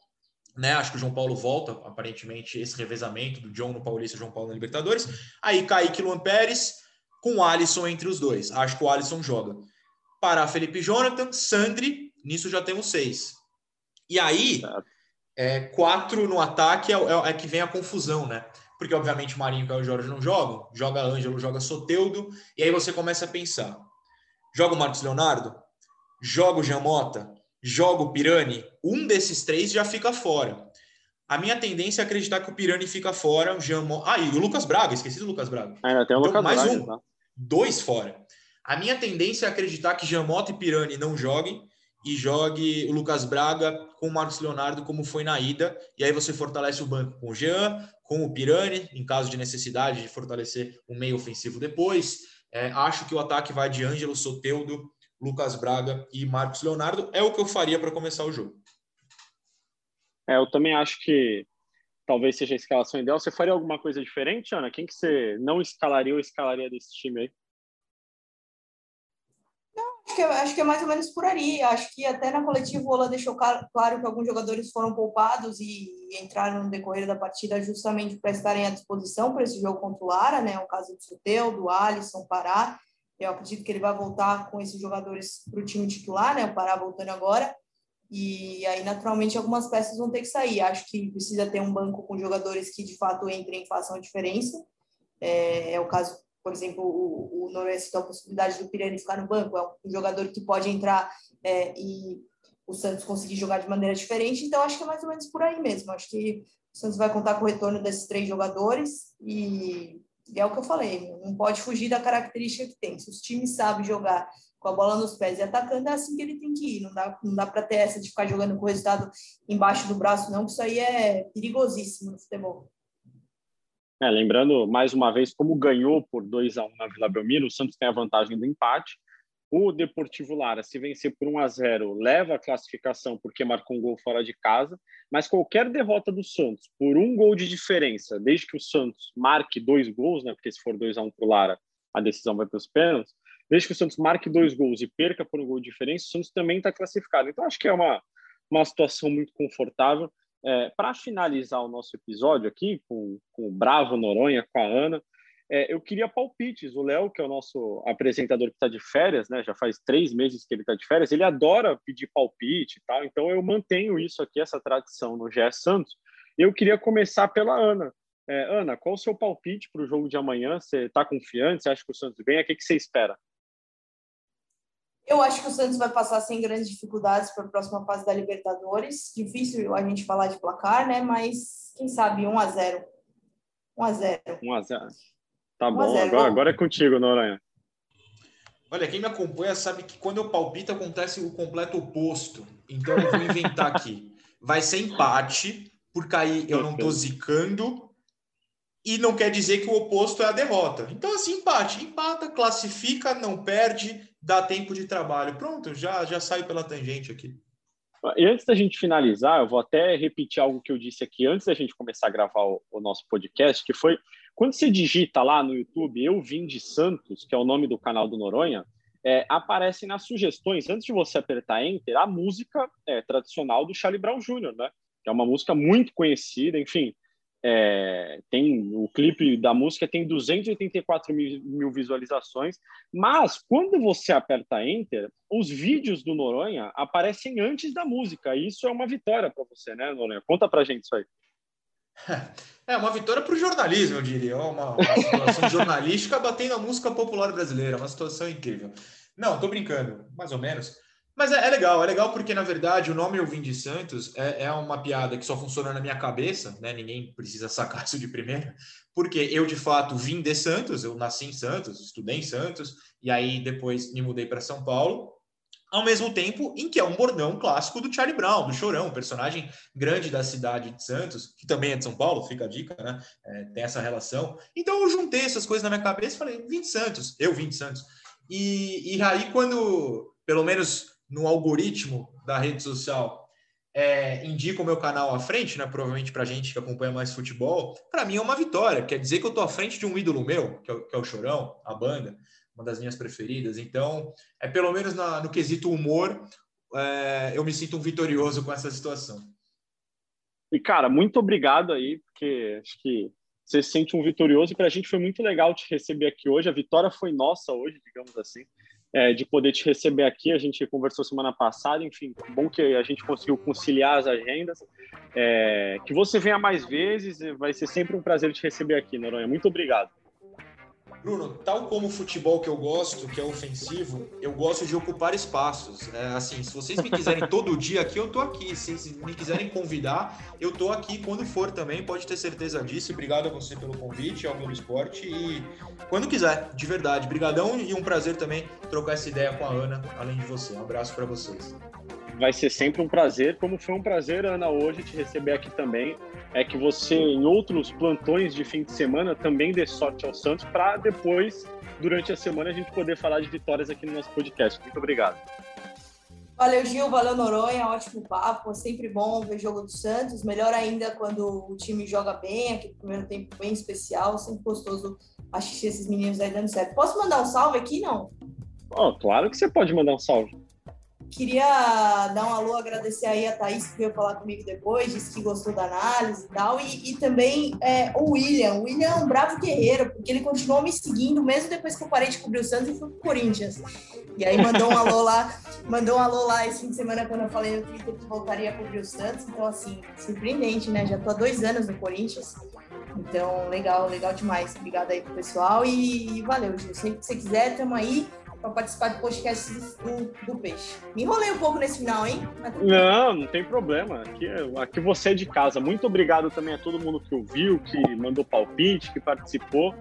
né? Acho que o João Paulo volta, aparentemente, esse revezamento do John no Paulista, João Paulo na Libertadores. Aí Kaique Luan Pérez com o Alisson entre os dois. Acho que o Alisson joga. Para Felipe Jonathan, Sandri, nisso já temos seis. E aí, é, quatro no ataque é, é, é, que vem a confusão, né? Porque, obviamente, Marinho e Caio Jorge não jogam, joga Ângelo, joga Soteudo, e aí você começa a pensar: joga o Marcos Leonardo? Joga o Jamota? joga o Pirani, um desses três já fica fora. A minha tendência é acreditar que o Pirani fica fora, o Jean... Ah, e o Lucas Braga, esqueci do Lucas Braga. Ainda tem o então, Lucas mais Braga, um, tá? dois fora. A minha tendência é acreditar que Jamota e Pirani não joguem e jogue o Lucas Braga com o Marcos Leonardo, como foi na ida, e aí você fortalece o banco com o Jean, com o Pirani, em caso de necessidade de fortalecer o meio ofensivo depois. É, acho que o ataque vai de Ângelo Soteudo Lucas Braga e Marcos Leonardo. É o que eu faria para começar o jogo. É, eu também acho que talvez seja a escalação ideal. Você faria alguma coisa diferente, Ana? Quem que você não escalaria ou escalaria desse time aí? Acho que, é, acho que é mais ou menos por aí. Acho que até na coletiva o Ola deixou claro que alguns jogadores foram poupados e entraram no decorrer da partida justamente para estarem à disposição para esse jogo contra o Lara, né? O caso do Soteu, do Alisson, Pará. Eu acredito que ele vai voltar com esses jogadores para o time titular, né? O Pará voltando agora. E aí, naturalmente, algumas peças vão ter que sair. Acho que precisa ter um banco com jogadores que de fato entrem e façam a diferença. É, é o caso, por exemplo, o, o Noroeste tem a possibilidade do Pirani ficar no banco. É um jogador que pode entrar é, e o Santos conseguir jogar de maneira diferente. Então, acho que é mais ou menos por aí mesmo. Acho que o Santos vai contar com o retorno desses três jogadores e E é o que eu falei, não pode fugir da característica que tem. Se os times sabem jogar com a bola nos pés e atacando, é assim que ele tem que ir. Não dá, não dá para ter essa de ficar jogando com o resultado embaixo do braço, não, que isso aí é perigosíssimo no futebol. É, lembrando, mais uma vez, como ganhou por 2 a 1 na Vila Belmiro, o Santos tem a vantagem do empate. O Deportivo Lara, se vencer por 1 a 0 leva a classificação porque marcou um gol fora de casa, mas qualquer derrota do Santos por um gol de diferença, desde que o Santos marque dois gols, né, porque se for 2 a 1 para o Lara, a decisão vai para os pênaltis, desde que o Santos marque dois gols e perca por um gol de diferença, o Santos também está classificado. Então, acho que é uma, uma situação muito confortável. É, para finalizar o nosso episódio aqui, com, com o Bravo Noronha, com a Ana, é, eu queria palpites. O Léo, que é o nosso apresentador que está de férias, né? Já faz três meses que ele está de férias. Ele adora pedir palpite e tal. Então eu mantenho isso aqui, essa tradição no GE Santos. Eu queria começar pela Ana. É, Ana, qual o seu palpite para o jogo de amanhã? Você está confiante? Você acha que o Santos vem? O que, que você espera? Eu acho que o Santos vai passar sem grandes dificuldades para a próxima fase da Libertadores. Difícil a gente falar de placar, né? Mas quem sabe 1 a 0. 1 a 0. 1 a 0. Tá bom, agora, agora é contigo, Noronha. Olha, quem me acompanha sabe que quando eu palpito acontece o completo oposto. Então eu vou inventar aqui. Vai ser empate, porque aí eu não tô zicando e não quer dizer que o oposto é a derrota. Então, assim, empate. Empata, classifica, não perde, dá tempo de trabalho. Pronto, já, já saio pela tangente aqui. E antes da gente finalizar, eu vou até repetir algo que eu disse aqui antes da gente começar a gravar o, o nosso podcast, que foi quando você digita lá no YouTube Eu Vim de Santos, que é o nome do canal do Noronha, é, aparece nas sugestões, antes de você apertar Enter, a música é, tradicional do Charlie Brown Jr., né? Que é uma música muito conhecida, enfim. É, tem o clipe da música tem 284 mil, mil, visualizações, mas quando você aperta Enter, os vídeos do Noronha aparecem antes da música. Isso é uma vitória para você, né, Noronha? Conta pra gente isso aí. É uma vitória para o jornalismo, eu diria. Uma, uma situação jornalística batendo a música popular brasileira. Uma situação incrível. Não, tô brincando, mais ou menos. Mas é, é, legal, é legal porque, na verdade, o nome Eu Vim de Santos é, é, uma piada que só funciona na minha cabeça, né? Ninguém precisa sacar isso de primeira, porque eu, de fato, vim de Santos, eu nasci em Santos, estudei em Santos, e aí depois me mudei para São Paulo ao mesmo tempo em que é um bordão clássico do Charlie Brown, do Chorão, personagem grande da cidade de Santos, que também é de São Paulo, fica a dica, né? É, tem essa relação. Então eu juntei essas coisas na minha cabeça e falei, vim de Santos, eu vim de Santos. E, e aí, quando, pelo menos no algoritmo da rede social, é, indica o meu canal à frente, né? Provavelmente para gente que acompanha mais futebol, para mim é uma vitória. Quer dizer que eu tô à frente de um ídolo meu, que é, que é o Chorão, a banda uma das minhas preferidas. Então, é pelo menos na, no quesito humor, é, eu me sinto um vitorioso com essa situação. E, cara, muito obrigado aí, porque acho que você se sente um vitorioso e para a gente foi muito legal te receber aqui hoje. A vitória foi nossa hoje, digamos assim, é, de poder te receber aqui. A gente conversou semana passada, enfim, bom que a gente conseguiu conciliar as agendas. É, que você venha mais vezes, vai ser sempre um prazer te receber aqui, Noronha. Muito obrigado. Bruno, tal como o futebol que eu gosto, que é ofensivo, eu gosto de ocupar espaços. É, assim, se vocês me quiserem todo dia aqui, eu tô aqui. Se, me quiserem convidar, eu tô aqui quando for também, pode ter certeza disso. Obrigado a você pelo convite, ao Globo Esporte e quando quiser, de verdade. Brigadão e um prazer também trocar essa ideia com a Ana, além de você. Um abraço para vocês vai ser sempre um prazer, como foi um prazer, Ana, hoje te receber aqui também. É que você, em outros plantões de fim de semana, também dê sorte ao Santos para depois, durante a semana, a gente poder falar de vitórias aqui no nosso podcast. Muito obrigado. Valeu, Gil. Valeu, Noronha. Ótimo papo. É sempre bom ver jogo do Santos. Melhor ainda quando o time joga bem, aquele primeiro tempo bem especial. Sempre gostoso assistir esses meninos aí dando certo. Posso mandar um salve aqui, não? Oh, claro que você pode mandar um salve. Queria dar um alô, agradecer aí a Thaís que veio falar comigo depois, disse que gostou da análise e tal, e, e também é, o William. O William é um bravo guerreiro, porque ele continuou me seguindo, mesmo depois que eu parei de cobrir o Santos e fui pro Corinthians. E aí mandou um alô lá, mandou um alô lá esse fim de semana quando eu falei no Twitter que voltaria a cobrir o Santos. Então, assim, surpreendente, né? Já tô há dois anos no Corinthians. Então, legal, legal demais. Obrigada aí pro pessoal e, e valeu, Gil. Sempre que você quiser, tamo aí. Para participar do podcast do, do, Peixe. Me enrolei um pouco nesse final, hein? Não, não tem problema. Aqui, aqui você é de casa. Muito obrigado também a todo mundo que ouviu, que mandou palpite, que participou.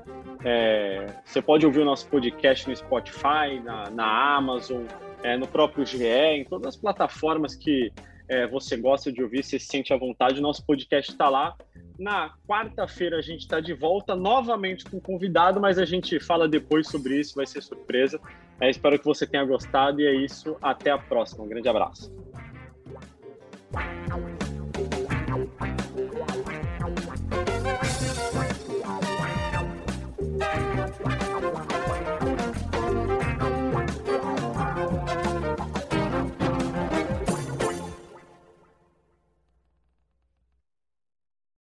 É, você pode ouvir o nosso podcast no Spotify, na, na Amazon, é, no próprio GE, em todas as plataformas que é, você gosta de ouvir, você se sente à vontade. Nosso podcast está lá. Na quarta-feira a gente está de volta novamente com convidado, mas a gente fala depois sobre isso, vai ser surpresa. É, espero que você tenha gostado e é isso. Até a próxima. Um grande abraço.